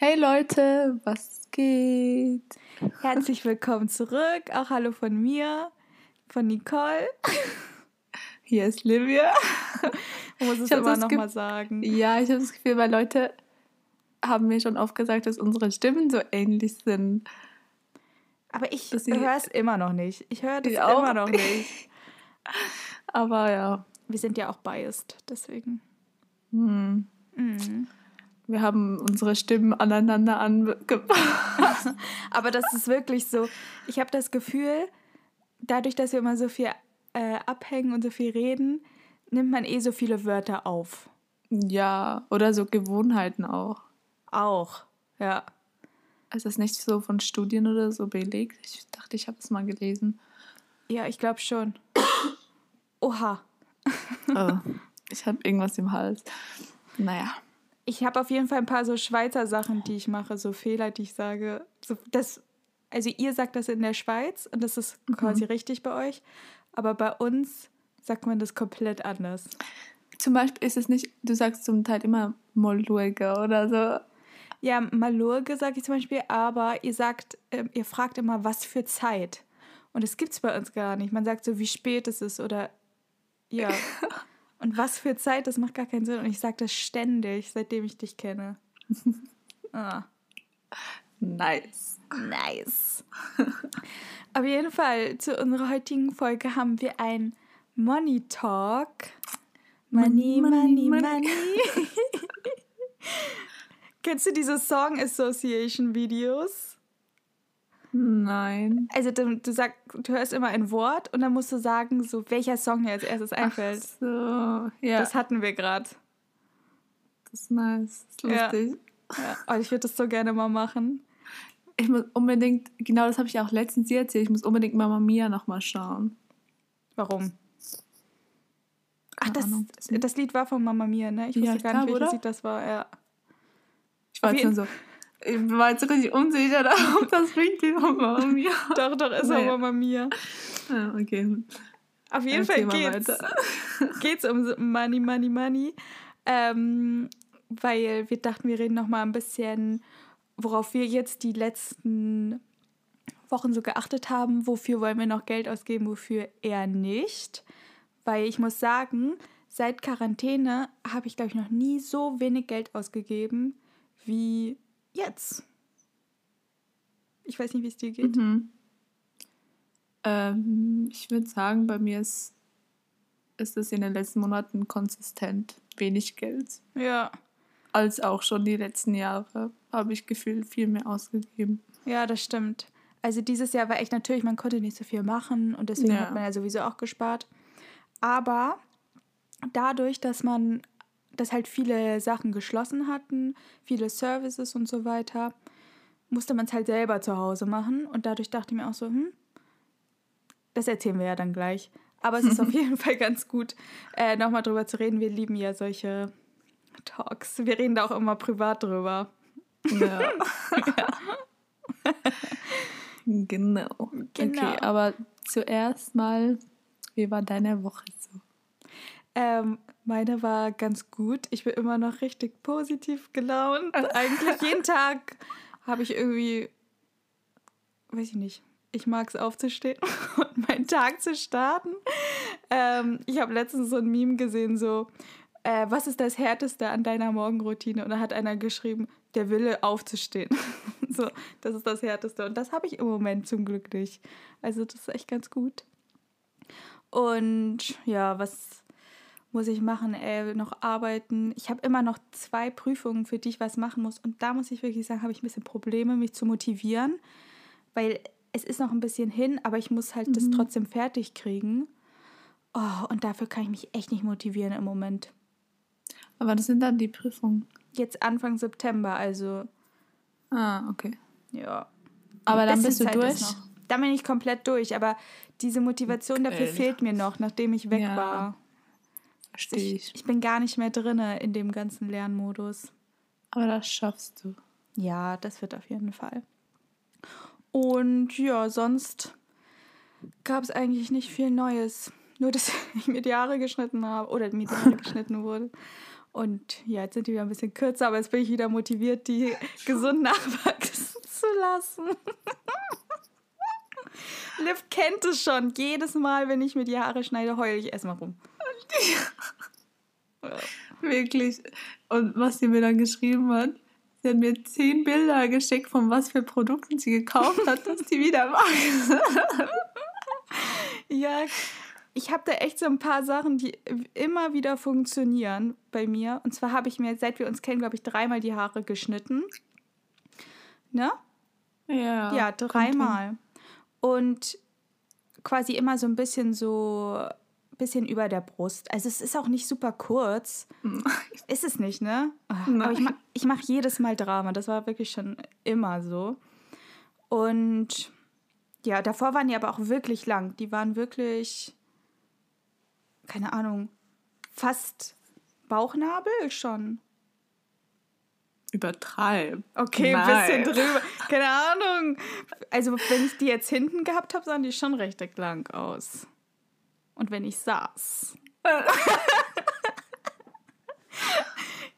Hey Leute, was geht? Herzlich willkommen zurück. Auch hallo von mir, von Nicole. Hier ist Livia. Ich muss es immer nochmal sagen. Ja, ich habe das Gefühl, weil Leute haben mir schon oft gesagt, dass unsere Stimmen so ähnlich sind. Aber ich höre es immer noch nicht. Ich höre das immer noch nicht. Aber ja. Wir sind ja auch biased, deswegen. Hm. Mhm. Wir haben unsere Stimmen aneinander angepasst. Aber das ist wirklich so. Ich habe das Gefühl, dadurch, dass wir immer so viel äh, abhängen und so viel reden, nimmt man eh so viele Wörter auf. Ja, oder so Gewohnheiten auch. Auch, ja. Ist das nicht so von Studien oder so belegt? Ich dachte, ich habe es mal gelesen. Ja, ich glaube schon. Oha. oh, ich habe irgendwas im Hals. Naja. Ich habe auf jeden Fall ein paar so Schweizer Sachen, die ich mache, so Fehler, die ich sage. So, das, also ihr sagt das in der Schweiz und das ist mhm. quasi richtig bei euch, aber bei uns sagt man das komplett anders. Zum Beispiel ist es nicht, du sagst zum Teil immer Molurge oder so. Ja, Malurge sage ich zum Beispiel, aber ihr sagt, äh, ihr fragt immer, was für Zeit. Und das gibt es bei uns gar nicht. Man sagt so, wie spät es ist oder ja. Und was für Zeit, das macht gar keinen Sinn. Und ich sage das ständig, seitdem ich dich kenne. ah. Nice. Nice. Auf jeden Fall, zu unserer heutigen Folge haben wir ein Money Talk. Money, money, money. money. Kennst du diese Song Association Videos? Nein. Also du, du, sag, du hörst immer ein Wort und dann musst du sagen, so welcher Song dir als erstes einfällt. Ach so, ja. Das hatten wir gerade. Das ist nice. Das ist lustig. Ja. ja. Oh, ich würde das so gerne mal machen. Ich muss unbedingt, genau das habe ich auch letztens hier erzählt, ich muss unbedingt Mama Mia nochmal schauen. Warum? Ach, das, das Lied war von Mama Mia, ne? Ich wusste ja, gar nicht, welches Lied das war, ja. Ich war jetzt nur so, ich war jetzt richtig unsicher, ob das richtig war Mama Mia. doch, doch, ist naja. auch Mama Mia. Ja, okay. Auf jeden Fall geht's, geht's um Money, Money, Money. Ähm, weil wir dachten, wir reden noch mal ein bisschen, worauf wir jetzt die letzten Wochen so geachtet haben. Wofür wollen wir noch Geld ausgeben, wofür eher nicht. Weil ich muss sagen, seit Quarantäne habe ich, glaube ich, noch nie so wenig Geld ausgegeben wie jetzt. Ich weiß nicht, wie es dir geht. Mhm. Ähm, ich würde sagen, bei mir ist, ist es in den letzten Monaten konsistent wenig Geld. Ja. Als auch schon die letzten Jahre habe ich gefühlt viel mehr ausgegeben. Ja, das stimmt. Also dieses Jahr war echt natürlich, man konnte nicht so viel machen und deswegen ja. hat man ja sowieso auch gespart. Aber dadurch, dass man dass halt viele Sachen geschlossen hatten, viele Services und so weiter, musste man es halt selber zu Hause machen. Und dadurch dachte ich mir auch so, hm, das erzählen wir ja dann gleich. Aber es ist auf jeden Fall ganz gut, äh, nochmal drüber zu reden. Wir lieben ja solche Talks. Wir reden da auch immer privat drüber. Ja. ja. genau. genau. Okay, aber zuerst mal, wie war deine Woche so? Ähm, meine war ganz gut. Ich bin immer noch richtig positiv gelaunt. Eigentlich jeden Tag habe ich irgendwie, weiß ich nicht, ich mag es aufzustehen und meinen Tag zu starten. Ähm, ich habe letztens so ein Meme gesehen, so, äh, was ist das Härteste an deiner Morgenroutine? Und da hat einer geschrieben, der Wille aufzustehen. so, das ist das Härteste. Und das habe ich im Moment zum Glück nicht. Also das ist echt ganz gut. Und ja, was muss ich machen, ey, noch arbeiten. Ich habe immer noch zwei Prüfungen, für die ich was machen muss. Und da muss ich wirklich sagen, habe ich ein bisschen Probleme, mich zu motivieren, weil es ist noch ein bisschen hin, aber ich muss halt mhm. das trotzdem fertig kriegen. Oh, und dafür kann ich mich echt nicht motivieren im Moment. Aber das sind dann die Prüfungen? Jetzt Anfang September, also. Ah, okay. Ja. Aber dann bist du durch? Dann bin ich komplett durch, aber diese Motivation dafür äh. fehlt mir noch, nachdem ich weg ja. war. Verstehe ich. Ich bin gar nicht mehr drin in dem ganzen Lernmodus. Aber das schaffst du. Ja, das wird auf jeden Fall. Und ja, sonst gab es eigentlich nicht viel Neues. Nur, dass ich mir die Haare geschnitten habe oder mir die Haare geschnitten wurde. Und ja, jetzt sind die wieder ein bisschen kürzer, aber jetzt bin ich wieder motiviert, die gesund nachwachsen zu lassen. Liv kennt es schon. Jedes Mal, wenn ich mir die Haare schneide, heule ich erstmal rum. Ja. Wirklich. Und was sie mir dann geschrieben hat, sie hat mir zehn Bilder geschickt, von was für Produkten sie gekauft hat, dass die wieder wachsen. ja, ich habe da echt so ein paar Sachen, die immer wieder funktionieren bei mir. Und zwar habe ich mir, seit wir uns kennen, glaube ich, dreimal die Haare geschnitten. Ne? Ja. Ja, dreimal. Und quasi immer so ein bisschen so bisschen über der Brust. Also es ist auch nicht super kurz. Ist es nicht, ne? Nein. Aber ich mache ich mach jedes Mal Drama. Das war wirklich schon immer so. Und ja, davor waren die aber auch wirklich lang. Die waren wirklich keine Ahnung, fast Bauchnabel schon. Übertreib. Okay, ein bisschen drüber. Keine Ahnung. Also, wenn ich die jetzt hinten gehabt habe, sahen die schon recht lang aus. Und wenn ich saß.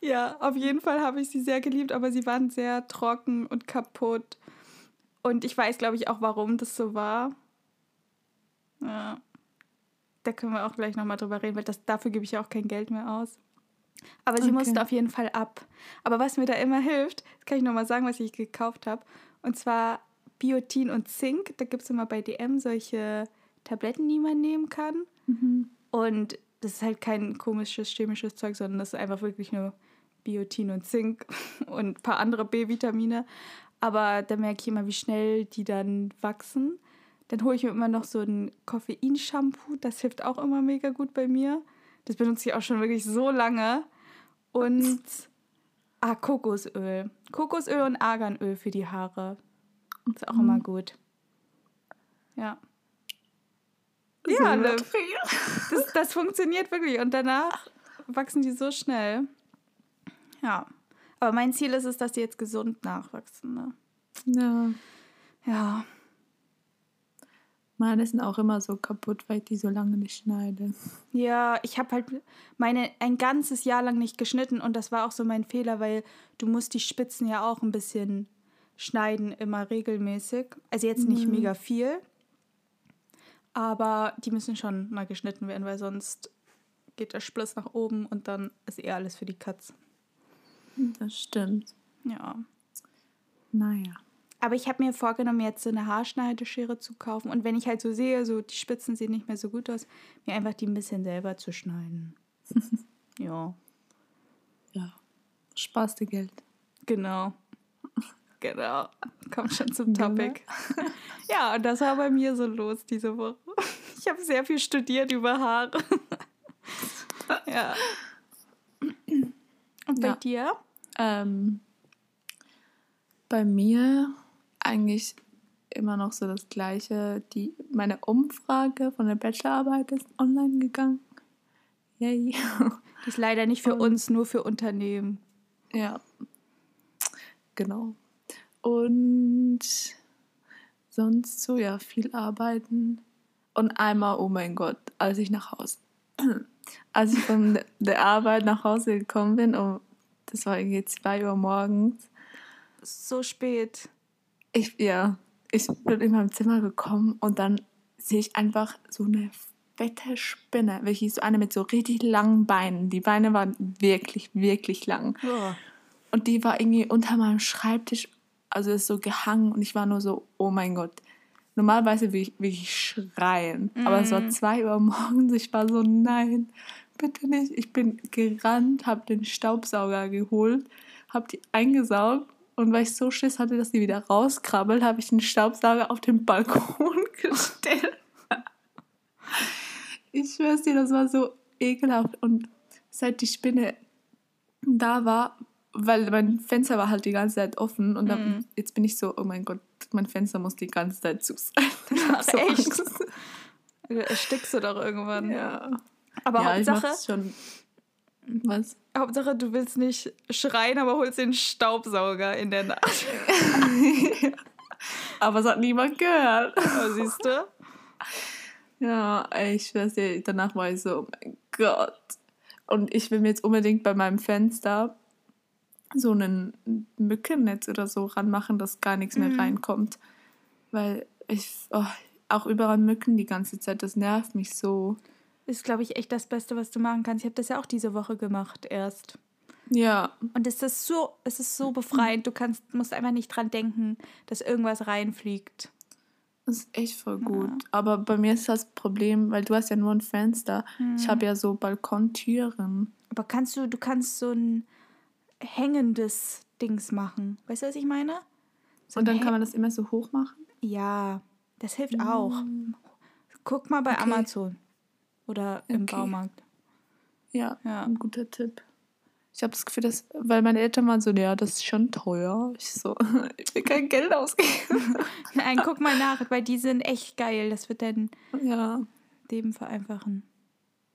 ja, auf jeden Fall habe ich sie sehr geliebt, aber sie waren sehr trocken und kaputt. Und ich weiß, glaube ich, auch, warum das so war. Ja da können wir auch gleich nochmal drüber reden, weil das, dafür gebe ich ja auch kein Geld mehr aus. Aber sie okay. musste auf jeden Fall ab. Aber was mir da immer hilft, kann ich nochmal sagen, was ich gekauft habe. Und zwar Biotin und Zink. Da gibt es immer bei DM solche Tabletten, die man nehmen kann. Mhm. Und das ist halt kein komisches chemisches Zeug, sondern das ist einfach wirklich nur Biotin und Zink und ein paar andere B-Vitamine. Aber da merke ich immer, wie schnell die dann wachsen. Dann hole ich mir immer noch so ein Koffein-Shampoo. Das hilft auch immer mega gut bei mir. Das benutze ich auch schon wirklich so lange. Und ah, Kokosöl. Kokosöl und Arganöl für die Haare. Ist auch mhm. immer gut. Ja. Ja, Liv. Das, das funktioniert wirklich. Und danach wachsen die so schnell. Ja. Aber mein Ziel ist es, dass die jetzt gesund nachwachsen. Ne? Ja. Ja. Meine sind auch immer so kaputt, weil ich die so lange nicht schneide. Ja, ich habe halt meine ein ganzes Jahr lang nicht geschnitten und das war auch so mein Fehler, weil du musst die Spitzen ja auch ein bisschen schneiden, immer regelmäßig. Also jetzt nicht mhm. mega viel, aber die müssen schon mal geschnitten werden, weil sonst geht der Spliss nach oben und dann ist eher alles für die Katz. Das stimmt. Ja. Naja. Aber ich habe mir vorgenommen, jetzt so eine Haarschneideschere zu kaufen. Und wenn ich halt so sehe, so die Spitzen sehen nicht mehr so gut aus, mir einfach die ein bisschen selber zu schneiden. ja. Ja. Spaß dir Geld. Genau. Genau. Kommt schon zum Topic. ja, und das war bei mir so los diese Woche. Ich habe sehr viel studiert über Haare. ja. Und bei ja. dir? Ähm, bei mir eigentlich immer noch so das Gleiche. Die, meine Umfrage von der Bachelorarbeit ist online gegangen. Yay. Die ist leider nicht für Und, uns, nur für Unternehmen. Ja, genau. Und sonst so, ja, viel arbeiten. Und einmal, oh mein Gott, als ich nach Hause, als ich von der Arbeit nach Hause gekommen bin, um, das war irgendwie 2 Uhr morgens. So spät. Ich, ja, ich bin in meinem Zimmer gekommen und dann sehe ich einfach so eine fette Spinne, welche so eine mit so richtig langen Beinen. Die Beine waren wirklich, wirklich lang. Oh. Und die war irgendwie unter meinem Schreibtisch, also ist so gehangen und ich war nur so, oh mein Gott. Normalerweise will ich wirklich schreien, mm. aber es war mhm. zwei Uhr morgens. Ich war so, nein, bitte nicht. Ich bin gerannt, habe den Staubsauger geholt, habe die eingesaugt und weil ich so Schiss hatte, dass sie wieder rauskrabbelt, habe ich den Staubsauger auf den Balkon gestellt. ich schwör's dir, das war so ekelhaft. Und seit die Spinne da war, weil mein Fenster war halt die ganze Zeit offen und dann, mm. jetzt bin ich so, oh mein Gott, mein Fenster muss die ganze Zeit zu sein. Ach, so echt? Erstickst du doch irgendwann. Ja. Aber ja, Hauptsache, schon was? Hauptsache, du willst nicht schreien, aber holst den Staubsauger in der Nacht. aber es hat niemand gehört. Oh, siehst du? Ja, ich weiß ja, danach war ich so, oh mein Gott. Und ich will mir jetzt unbedingt bei meinem Fenster so ein Mückennetz oder so ranmachen, dass gar nichts mehr Mhm. reinkommt. Weil ich oh, auch überall Mücken die ganze Zeit, das nervt mich so. Ist, glaube ich, echt das Beste, was du machen kannst. Ich habe das ja auch diese Woche gemacht erst. Ja, Und es ist so, es ist so befreiend. Du kannst, musst einfach nicht dran denken, dass irgendwas reinfliegt. das ist echt voll gut. Aber bei mir ist das Problem, weil du hast ja nur ein Fenster. Ich habe ja so Balkontüren. Aber kannst du, du kannst so ein hängendes Dings machen. Weißt du, was ich meine? So Und dann kann man das immer so hoch machen. Ja, das hilft auch. Guck mal bei Okay. Amazon oder im Okay. Baumarkt. Ja, Ja. ein guter Tipp. Ich habe das Gefühl, dass, weil meine Eltern waren so, ja, das ist schon teuer. Ich so, ich will kein Geld ausgeben. Nein, guck mal nach, weil die sind echt geil. Das wird dein ja, Leben vereinfachen.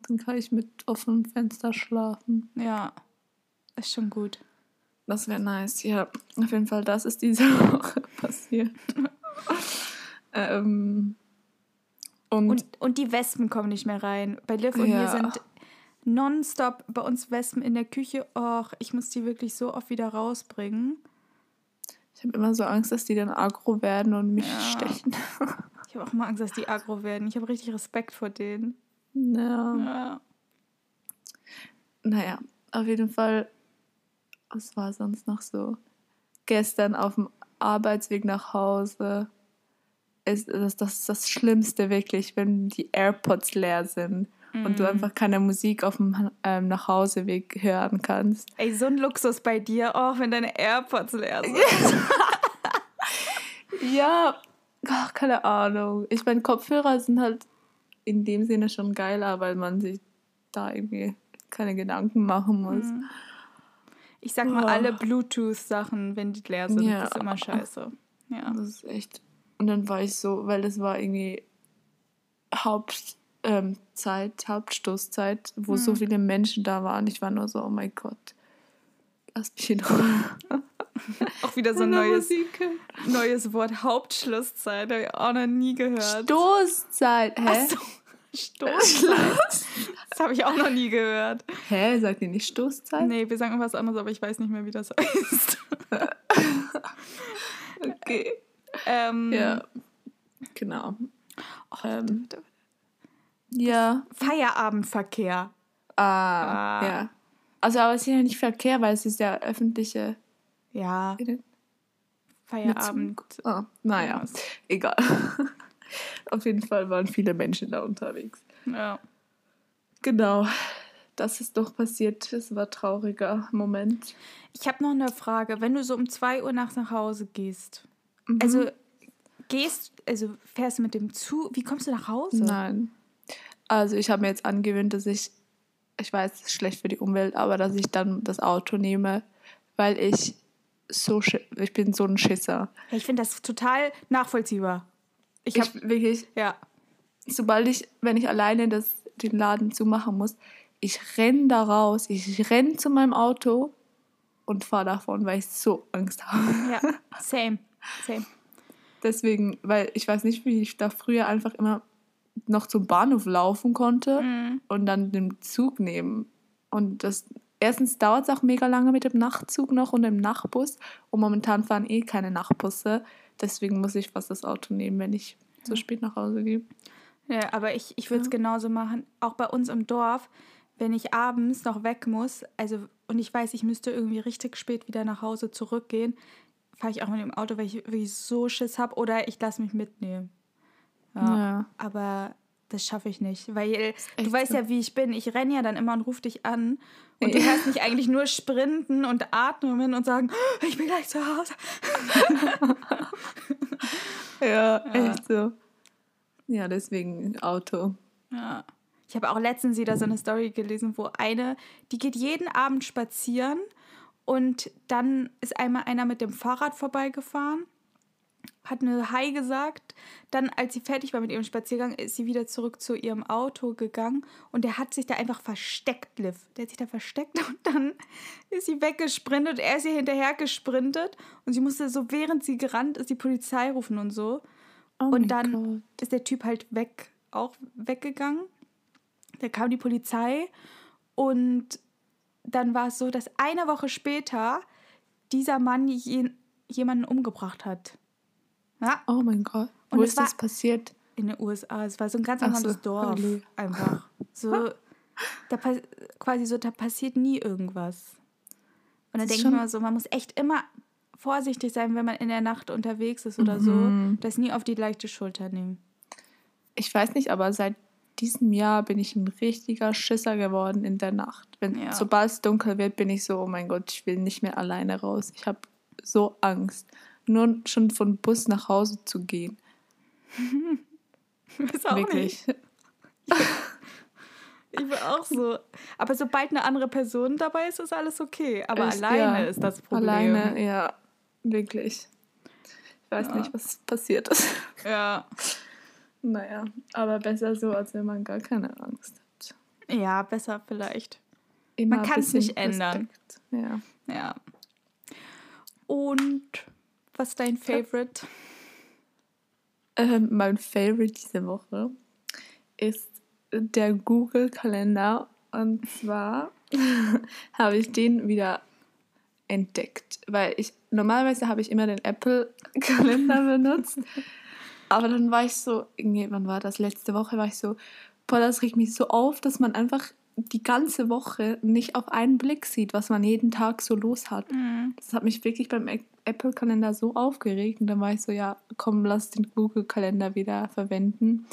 dann kann ich mit offenem Fenster schlafen. Ja, ist schon gut. Das wäre nice. Ja, auf jeden Fall, das ist diese Woche passiert. ähm, und, Und, und die Wespen kommen nicht mehr rein. Bei Liv und mir Ja. sind nonstop bei uns Wespen in der Küche. Och, ich muss die wirklich so oft wieder rausbringen. ich habe immer so Angst, dass die dann aggro werden und mich Ja. stechen. Ich habe auch mal Angst, dass die aggro werden. Ich habe richtig Respekt vor denen. ja. Ja. Naja, auf jeden Fall, was war sonst noch so? Gestern auf dem Arbeitsweg nach Hause ist das, das, das Schlimmste wirklich, wenn die AirPods leer sind und du einfach keine Musik auf dem ähm, Nachhauseweg hören kannst. Ey, so ein Luxus bei dir, auch wenn deine AirPods leer sind. Ja, ach, keine Ahnung. Ich meine, Kopfhörer sind halt in dem Sinne schon geiler, weil man sich da irgendwie keine Gedanken machen muss. Ich sag mal, Oh. alle Bluetooth-Sachen, wenn die leer sind, Ja. ist immer scheiße. Ja. Das ist echt. Und dann war ich so, weil das war irgendwie Hauptzeit, ähm, Zeit, Hauptstoßzeit, wo so viele Menschen da waren. Ich war nur so, oh mein Gott, lass mich in Ruhe. Auch wieder so ein neues, neues Wort, Hauptschlusszeit, habe ich auch noch nie gehört. Stoßzeit. Hä? Ach so, Stoßzeit. Das habe ich auch noch nie gehört. Hä? Sagt ihr nicht Stoßzeit? Nee, wir sagen was anderes, aber ich weiß nicht mehr, wie das heißt. Okay. Ähm, Ja. Genau. oh, Ähm, Ja. Feierabendverkehr. Ah, Ah. ja. Also, aber es ist ja nicht Verkehr, weil es ist ja öffentliche. Ja, Feierabend. Ah, naja, Was? egal. Auf jeden Fall waren viele Menschen da unterwegs. Ja. Genau. Das ist doch passiert. Es war ein trauriger Moment. Ich habe noch eine Frage. Wenn du so um 2 Uhr nachts nach Hause gehst, Mhm. also gehst, also fährst du mit dem Zug, wie kommst du nach Hause? Nein. Also ich habe mir jetzt angewöhnt, dass ich, ich weiß, es ist schlecht für die Umwelt, aber dass ich dann das Auto nehme, weil ich so, ich bin so ein Schisser. Ich finde das total nachvollziehbar. Ich habe wirklich, ja, sobald ich, wenn ich alleine das, den Laden zumachen muss, ich renn da raus, ich renn zu meinem Auto und fahre davon, weil ich so Angst habe. ja, same, same. Deswegen, weil ich weiß nicht, wie ich da früher einfach immer noch zum Bahnhof laufen konnte Mhm. und dann den Zug nehmen. Und das erstens dauert es auch mega lange mit dem Nachtzug noch und dem Nachtbus. Und momentan fahren eh keine Nachtbusse. Deswegen muss ich fast das Auto nehmen, wenn ich so spät nach Hause gehe. Ja, aber ich, ich würde es genauso machen. Auch bei uns im Dorf, wenn ich abends noch weg muss, also und ich weiß, ich müsste irgendwie richtig spät wieder nach Hause zurückgehen, fahre ich auch mit dem Auto, weil ich wirklich so Schiss habe oder ich lasse mich mitnehmen. Ja. Ja. Aber das schaffe ich nicht, weil du echt weißt so. ja, wie ich bin. Ich renne ja dann immer und rufe dich an und du Ja. hörst mich eigentlich nur sprinten und atmen und sagen, ich bin gleich zu Hause. Ja, echt so. Ja, deswegen Auto. Ja. Ich habe auch letztens wieder so eine Story gelesen, wo eine, die geht jeden Abend spazieren und dann ist einmal einer mit dem Fahrrad vorbeigefahren, hat eine Hi gesagt. Dann, als sie fertig war mit ihrem Spaziergang, ist sie wieder zurück zu ihrem Auto gegangen und der hat sich da einfach versteckt, Liv. Der hat sich da versteckt und dann ist sie weggesprintet, er ist ihr hinterher gesprintet und sie musste so, während sie gerannt ist, die Polizei rufen und so. Oh Und dann Gott. ist der Typ halt weg, auch weggegangen. Da kam die Polizei Und dann war es so, dass eine Woche später dieser Mann je, jemanden umgebracht hat. Ja. Oh mein Gott. Und Wo ist das passiert? In den USA. Es war so ein ganz normales so, Dorf. Hallo. Einfach. So, da quasi so, da passiert nie irgendwas. Und dann denke ich mir so, man muss echt immer vorsichtig sein, wenn man in der Nacht unterwegs ist oder mhm. so. Das nie auf die leichte Schulter nehmen. Ich weiß nicht, aber seit diesem Jahr bin ich ein richtiger Schisser geworden in der Nacht. Wenn, ja. Sobald es dunkel wird, bin ich so, oh mein Gott, ich will nicht mehr alleine raus. Ich habe so Angst. Nur schon von Bus nach Hause zu gehen. Ist auch Wirklich. Nicht. Ich bin auch so. Aber sobald eine andere Person dabei ist, ist alles okay. Aber Echt, alleine ja. ist das Problem. Alleine, ja. Wirklich. Ich weiß ja. nicht, was passiert ist. Ja. Naja, aber besser so, als wenn man gar keine Angst hat. Ja, besser vielleicht. Immer man kann es nicht ändern. Ja. Ja. Und was ist dein Favorite? Ähm, mein Favorite diese Woche ist der Google-Kalender. Und zwar habe ich den wieder entdeckt, weil ich normalerweise habe ich immer den Apple-Kalender benutzt. Aber dann war ich so, nee, wann war das? Letzte Woche war ich so, boah, das regt mich so auf, dass man einfach die ganze Woche nicht auf einen Blick sieht, was man jeden Tag so los hat. Mhm. Das hat mich wirklich beim Apple-Kalender so aufgeregt. Und dann war ich so, ja, komm, lass den Google-Kalender wieder verwenden.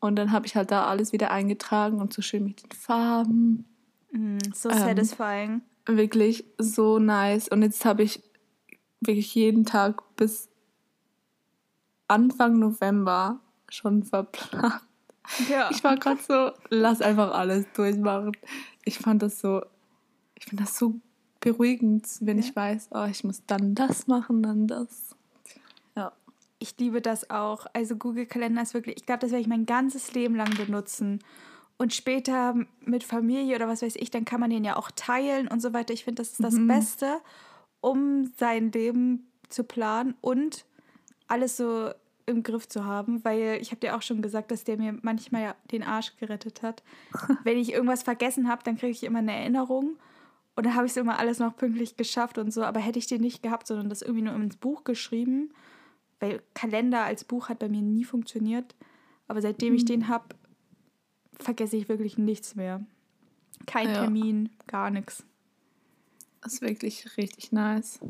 Und dann habe ich halt da alles wieder eingetragen und so schön mit den Farben. Mm, so ähm, satisfying. Wirklich so nice. Und jetzt habe ich wirklich jeden Tag bis Anfang November schon verplant. Ja. Ich war gerade so, lass einfach alles durchmachen. Ich fand das so, ich finde das so beruhigend, wenn ja. ich weiß, oh, ich muss dann das machen, dann das. Ja. Ich liebe das auch. Also Google Kalender ist wirklich, ich glaube, das werde ich mein ganzes Leben lang benutzen. Und später mit Familie oder was weiß ich, dann kann man den ja auch teilen und so weiter. Ich finde, das ist das mhm. Beste, um sein Leben zu planen und alles so im Griff zu haben, weil ich habe dir auch schon gesagt, dass der mir manchmal den Arsch gerettet hat. Wenn ich irgendwas vergessen habe, dann kriege ich immer eine Erinnerung und dann habe ich es immer alles noch pünktlich geschafft und so. Aber hätte ich den nicht gehabt, sondern das irgendwie nur ins Buch geschrieben, weil Kalender als Buch hat bei mir nie funktioniert. Aber seitdem ich hm. den habe, vergesse ich wirklich nichts mehr. Kein ja. Termin, gar nichts. Das ist wirklich richtig nice.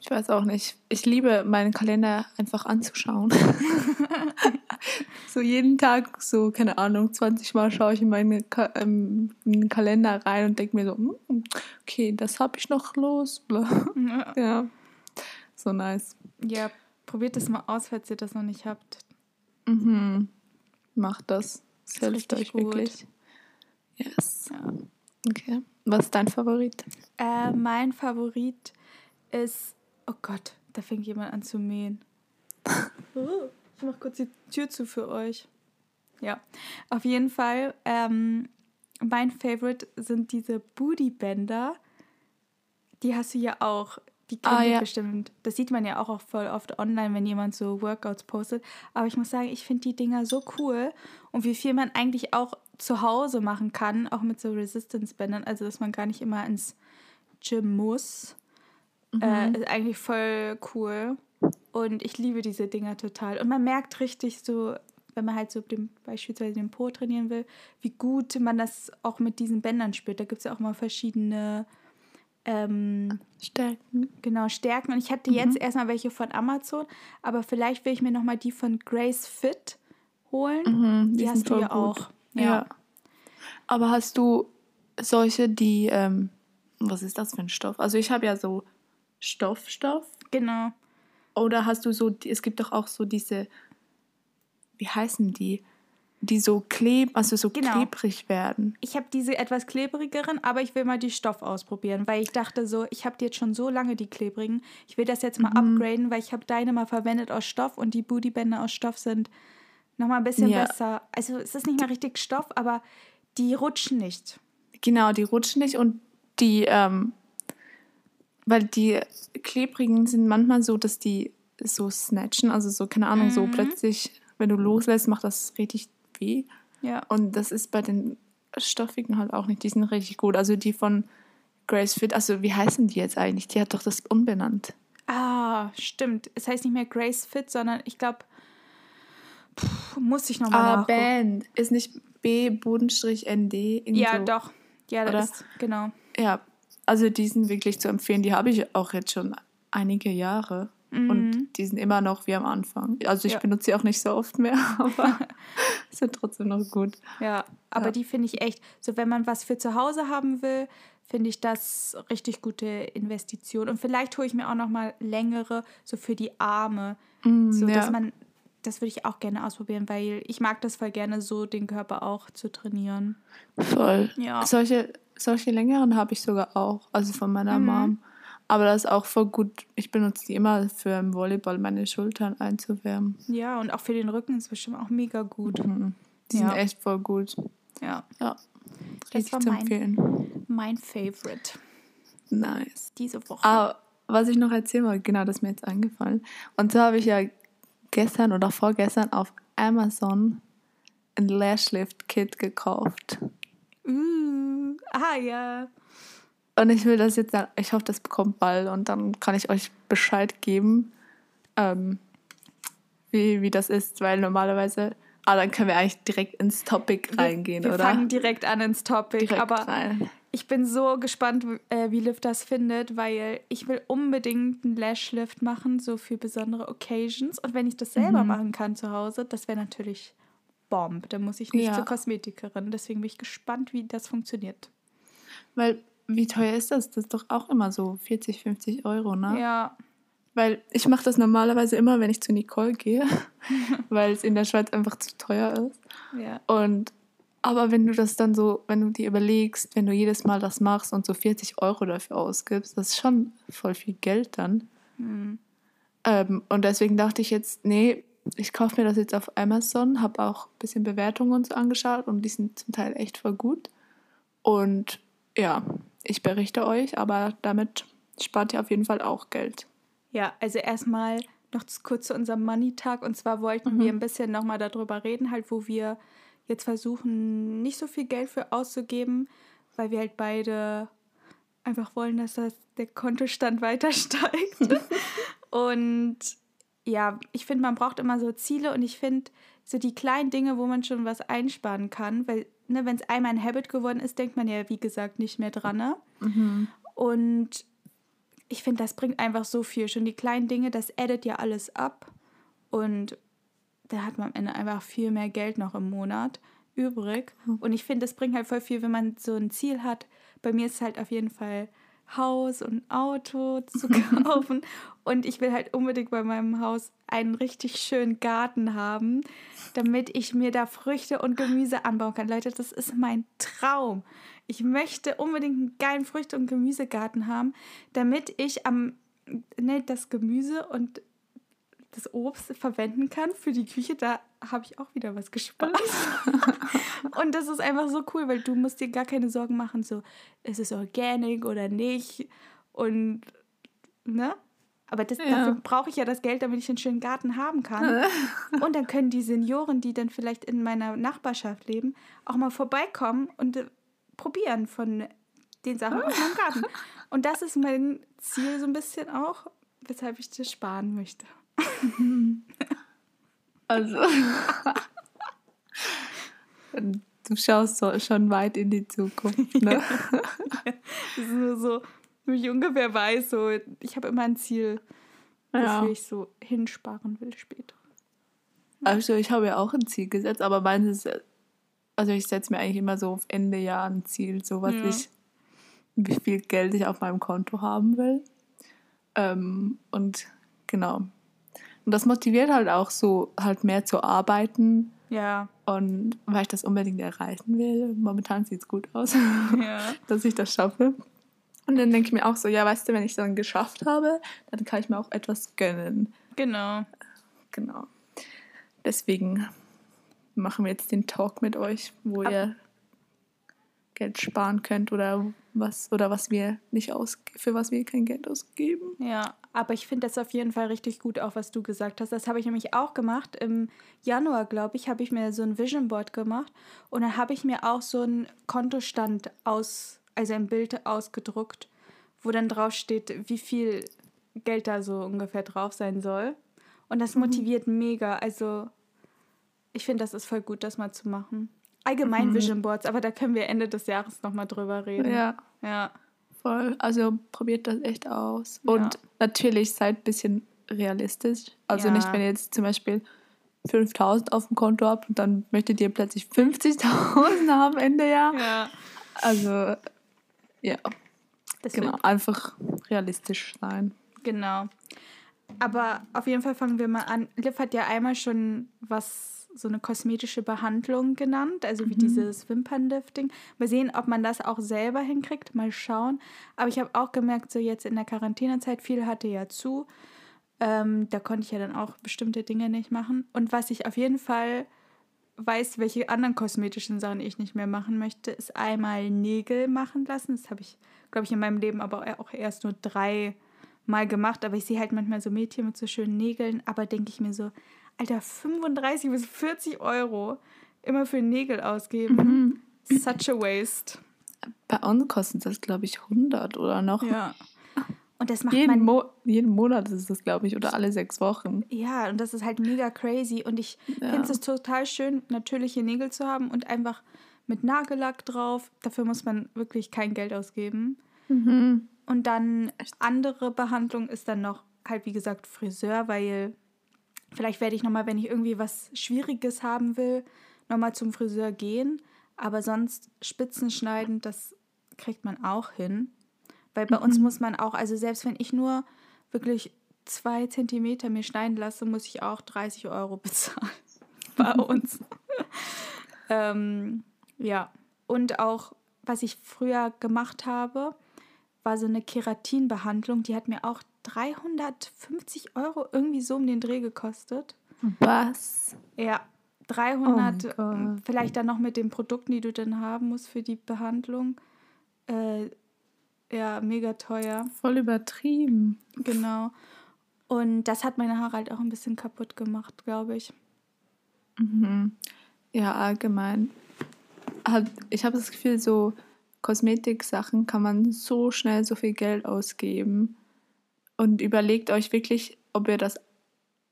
Ich weiß auch nicht. Ich liebe meinen Kalender einfach anzuschauen. so jeden Tag, so, keine Ahnung, 20 Mal schaue ich in meinen Ka ähm, in den Kalender rein und denke mir so, hm, okay, das habe ich noch los. Ja. ja. So nice. Ja, probiert das mal aus, falls ihr das noch nicht habt. Mhm. Macht das. Das, hilft euch gut. wirklich. Yes. Ja. Okay. Was ist dein Favorit? Äh, mein Favorit ist Oh Gott, da fängt jemand an zu mähen. Oh, ich mach kurz die Tür zu für euch. Ja, auf jeden Fall. Ähm, mein Favorite sind diese Booty-Bänder. Die hast du ja auch. Die kennt ah, ja. bestimmt. Das sieht man ja auch, auch voll oft online, wenn jemand so Workouts postet. Aber ich muss sagen, ich finde die Dinger so cool. Und wie viel man eigentlich auch zu Hause machen kann, auch mit so Resistance-Bändern. Also, dass man gar nicht immer ins Gym muss. Äh, mhm. Äh, ist eigentlich voll cool. Und ich liebe diese Dinger total. Und man merkt richtig so, wenn man halt so dem, beispielsweise den Po trainieren will, wie gut man das auch mit diesen Bändern spürt. Da gibt es ja auch mal verschiedene ähm, Stärken. Genau, Stärken. Und ich hatte mhm. jetzt erstmal welche von Amazon, aber vielleicht will ich mir nochmal die von Grace Fit holen. Mhm, die, die hast du ja auch. Ja. ja. Aber hast du solche, die, ähm, was ist das für ein Stoff? Also ich habe ja so Stoff, Stoff. Genau. Oder hast du so, es gibt doch auch so diese, wie heißen die? Die so kleb, also so genau. klebrig werden. Ich habe diese etwas klebrigeren, aber ich will mal die Stoff ausprobieren, weil ich dachte so, ich habe jetzt schon so lange die klebrigen. Ich will das jetzt mal mhm. upgraden, weil ich habe deine mal verwendet aus Stoff und die Bootybänder aus Stoff sind nochmal ein bisschen ja. besser. Also es ist nicht mehr richtig Stoff, aber die rutschen nicht. Genau, die rutschen nicht und die ähm, weil die klebrigen sind manchmal so, dass die so snatchen, also so, keine Ahnung, mhm. so plötzlich, wenn du loslässt, macht das richtig weh. Ja. Und das ist bei den stoffigen halt auch nicht. Die sind richtig gut. Also die von Grace Fit, also wie heißen die jetzt eigentlich? Die hat doch das umbenannt. Ah, stimmt. Es heißt nicht mehr Grace Fit, sondern ich glaube, muss ich nochmal ah, nachgucken. Band. Ist nicht B-ND? Ja, so. doch. Ja, das ist, genau. Ja, also die sind wirklich zu empfehlen. Die habe ich auch jetzt schon einige Jahre. Mhm. Und die sind immer noch wie am Anfang. Also ich ja. benutze sie auch nicht so oft mehr, aber sind trotzdem noch gut. Ja, aber ja. die finde ich echt, so wenn man was für zu Hause haben will, finde ich das richtig gute Investition. Und vielleicht hole ich mir auch noch mal längere, so für die Arme. Mm, so, ja. dass man, das würde ich auch gerne ausprobieren, weil ich mag das voll gerne, so den Körper auch zu trainieren. Voll. Ja. Solche, solche längeren habe ich sogar auch, also von meiner mhm. Mom. Aber das ist auch voll gut. Ich benutze die immer für im Volleyball, meine Schultern einzuwärmen. Ja, und auch für den Rücken ist bestimmt auch mega gut. Mhm. Die ja. sind echt voll gut. Ja. Ja. Richtig das war mein, mein Favorite. Nice. Diese Woche. Ah, was ich noch erzählen wollte, genau, das ist mir jetzt eingefallen. Und so habe ich ja gestern oder vorgestern auf Amazon ein Lashlift Kit gekauft. Uh, ah ja. Und ich will das jetzt, ich hoffe, das bekommt bald und dann kann ich euch Bescheid geben, ähm, wie, wie das ist, weil normalerweise, ah, dann können wir eigentlich direkt ins Topic reingehen, wir, wir oder? Wir fangen direkt an ins Topic, direkt aber rein. ich bin so gespannt, äh, wie Liv das findet, weil ich will unbedingt einen Lashlift machen, so für besondere Occasions und wenn ich das selber mhm. machen kann zu Hause, das wäre natürlich Bomb, dann muss ich nicht ja. zur Kosmetikerin, deswegen bin ich gespannt, wie das funktioniert. Weil wie teuer ist das? Das ist doch auch immer so 40, 50 Euro, ne? Ja. Weil ich mache das normalerweise immer, wenn ich zu Nicole gehe, weil es in der Schweiz einfach zu teuer ist. Ja. Und aber wenn du das dann so, wenn du dir überlegst, wenn du jedes Mal das machst und so 40 Euro dafür ausgibst, das ist schon voll viel Geld dann. Mhm. Ähm, und deswegen dachte ich jetzt, nee, ich kaufe mir das jetzt auf Amazon, habe auch ein bisschen Bewertungen und so angeschaut und die sind zum Teil echt voll gut. Und ja, ich berichte euch, aber damit spart ihr auf jeden Fall auch Geld. Ja, also erstmal noch kurz zu unserem Money-Tag. Und zwar wollten mhm. wir ein bisschen nochmal darüber reden, halt, wo wir jetzt versuchen, nicht so viel Geld für auszugeben, weil wir halt beide einfach wollen, dass das, der Kontostand weiter steigt. und ja, ich finde, man braucht immer so Ziele und ich finde, so die kleinen Dinge, wo man schon was einsparen kann, weil ne, wenn es einmal ein Habit geworden ist, denkt man ja, wie gesagt, nicht mehr dran. Ne? Mhm. Und ich finde, das bringt einfach so viel. Schon die kleinen Dinge, das edit ja alles ab. Und da hat man am Ende einfach viel mehr Geld noch im Monat übrig. Und ich finde, das bringt halt voll viel, wenn man so ein Ziel hat. Bei mir ist es halt auf jeden Fall Haus und Auto zu kaufen. und ich will halt unbedingt bei meinem Haus einen richtig schönen Garten haben, damit ich mir da Früchte und Gemüse anbauen kann. Leute, das ist mein Traum. Ich möchte unbedingt einen geilen Früchte- und Gemüsegarten haben, damit ich am ne, das Gemüse und das Obst verwenden kann für die Küche. Da habe ich auch wieder was gespart. und das ist einfach so cool, weil du musst dir gar keine Sorgen machen, so, ist es organic oder nicht? Und, ne? Aber das, ja. dafür brauche ich ja das Geld, damit ich einen schönen Garten haben kann. und dann können die Senioren, die dann vielleicht in meiner Nachbarschaft leben, auch mal vorbeikommen und äh, probieren von den Sachen aus meinem Garten. Und das ist mein Ziel so ein bisschen auch, weshalb ich das sparen möchte. Also. du schaust so schon weit in die Zukunft, ne? das ist nur so, wie ich ungefähr weiß, so, ich habe immer ein Ziel, wofür ja. ich so hinsparen will später. Also ich habe ja auch ein Ziel gesetzt, aber meins ist, also ich setze mir eigentlich immer so auf Ende Jahr ein Ziel, so was ja. ich, wie viel Geld ich auf meinem Konto haben will. Ähm, und genau, und das motiviert halt auch so, halt mehr zu arbeiten. Ja. Und weil ich das unbedingt erreichen will. Momentan sieht es gut aus, ja. dass ich das schaffe. Und dann denke ich mir auch so, ja, weißt du, wenn ich es dann geschafft habe, dann kann ich mir auch etwas gönnen. Genau. Genau. Deswegen machen wir jetzt den Talk mit euch, wo Ab ihr Geld sparen könnt oder was oder was wir nicht aus für was wir kein Geld ausgeben. Ja, aber ich finde das auf jeden Fall richtig gut, auch was du gesagt hast. Das habe ich nämlich auch gemacht. Im Januar, glaube ich, habe ich mir so ein Vision Board gemacht und dann habe ich mir auch so einen Kontostand aus, also ein Bild ausgedruckt, wo dann drauf steht, wie viel Geld da so ungefähr drauf sein soll. Und das mhm. motiviert mhm. mega. Also ich finde, das ist voll gut, das mal zu machen. Allgemein mhm. Vision Boards, aber da können wir Ende des Jahres nochmal drüber reden. Ja. Ja. Voll. Also probiert das echt aus. Ja. Und natürlich seid ein bisschen realistisch. Also ja. nicht, wenn ihr jetzt zum Beispiel 5000 auf dem Konto habt und dann möchtet ihr plötzlich 50.000 haben Ende Jahr. Ja. Also, ja. Das genau, einfach realistisch sein. Genau. Aber auf jeden Fall fangen wir mal an. Liv hat ja einmal schon was so eine kosmetische Behandlung genannt, also wie mhm. dieses Wimpernlifting. Mal sehen, ob man das auch selber hinkriegt, mal schauen. Aber ich habe auch gemerkt, so jetzt in der Quarantänezeit, viel hatte ja zu. Ähm, da konnte ich ja dann auch bestimmte Dinge nicht machen. Und was ich auf jeden Fall weiß, welche anderen kosmetischen Sachen ich nicht mehr machen möchte, ist einmal Nägel machen lassen. Das habe ich, glaube ich, in meinem Leben aber auch erst nur drei Mal gemacht. Aber ich sehe halt manchmal so Mädchen mit so schönen Nägeln, aber denke ich mir so, Alter, 35 bis 40 Euro immer für Nägel ausgeben. Mhm. Such a waste. Bei uns kostet das, glaube ich, 100 oder noch. Ja. Und das macht jeden man. Mo jeden Monat ist das, glaube ich, oder alle sechs Wochen. Ja, und das ist halt mega crazy. Und ich ja. finde es total schön, natürliche Nägel zu haben und einfach mit Nagellack drauf. Dafür muss man wirklich kein Geld ausgeben. Mhm. Und dann andere Behandlung ist dann noch halt, wie gesagt, Friseur, weil Vielleicht werde ich nochmal, wenn ich irgendwie was Schwieriges haben will, nochmal zum Friseur gehen. Aber sonst Spitzen schneiden, das kriegt man auch hin. Weil bei mhm. uns muss man auch, also selbst wenn ich nur wirklich zwei Zentimeter mir schneiden lasse, muss ich auch 30 Euro bezahlen. bei uns. ähm, ja. Und auch, was ich früher gemacht habe, war so eine Keratinbehandlung. Die hat mir auch 350 Euro irgendwie so um den Dreh gekostet. Was? Ja, 300, oh vielleicht dann noch mit den Produkten, die du dann haben musst für die Behandlung. Äh, ja, mega teuer. Voll übertrieben. Genau. Und das hat meine Haare halt auch ein bisschen kaputt gemacht, glaube ich. Mhm. Ja, allgemein. Ich habe das Gefühl, so Kosmetik-Sachen kann man so schnell so viel Geld ausgeben. Und überlegt euch wirklich, ob ihr das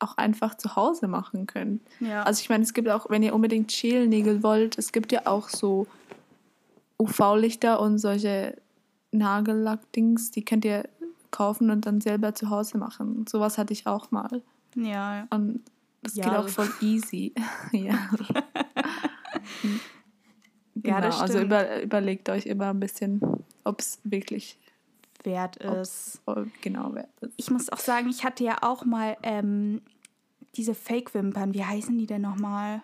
auch einfach zu Hause machen könnt. Ja. Also ich meine, es gibt auch, wenn ihr unbedingt Schälnägel wollt, es gibt ja auch so UV-Lichter und solche Nagellack-Dings, die könnt ihr kaufen und dann selber zu Hause machen. Sowas hatte ich auch mal. Ja. Und das ja. geht auch voll easy. ja. genau, ja, also über, überlegt euch immer ein bisschen, ob es wirklich wert ist. genau wert ist. Ich muss auch sagen, ich hatte ja auch mal ähm, diese Fake-Wimpern. Wie heißen die denn nochmal?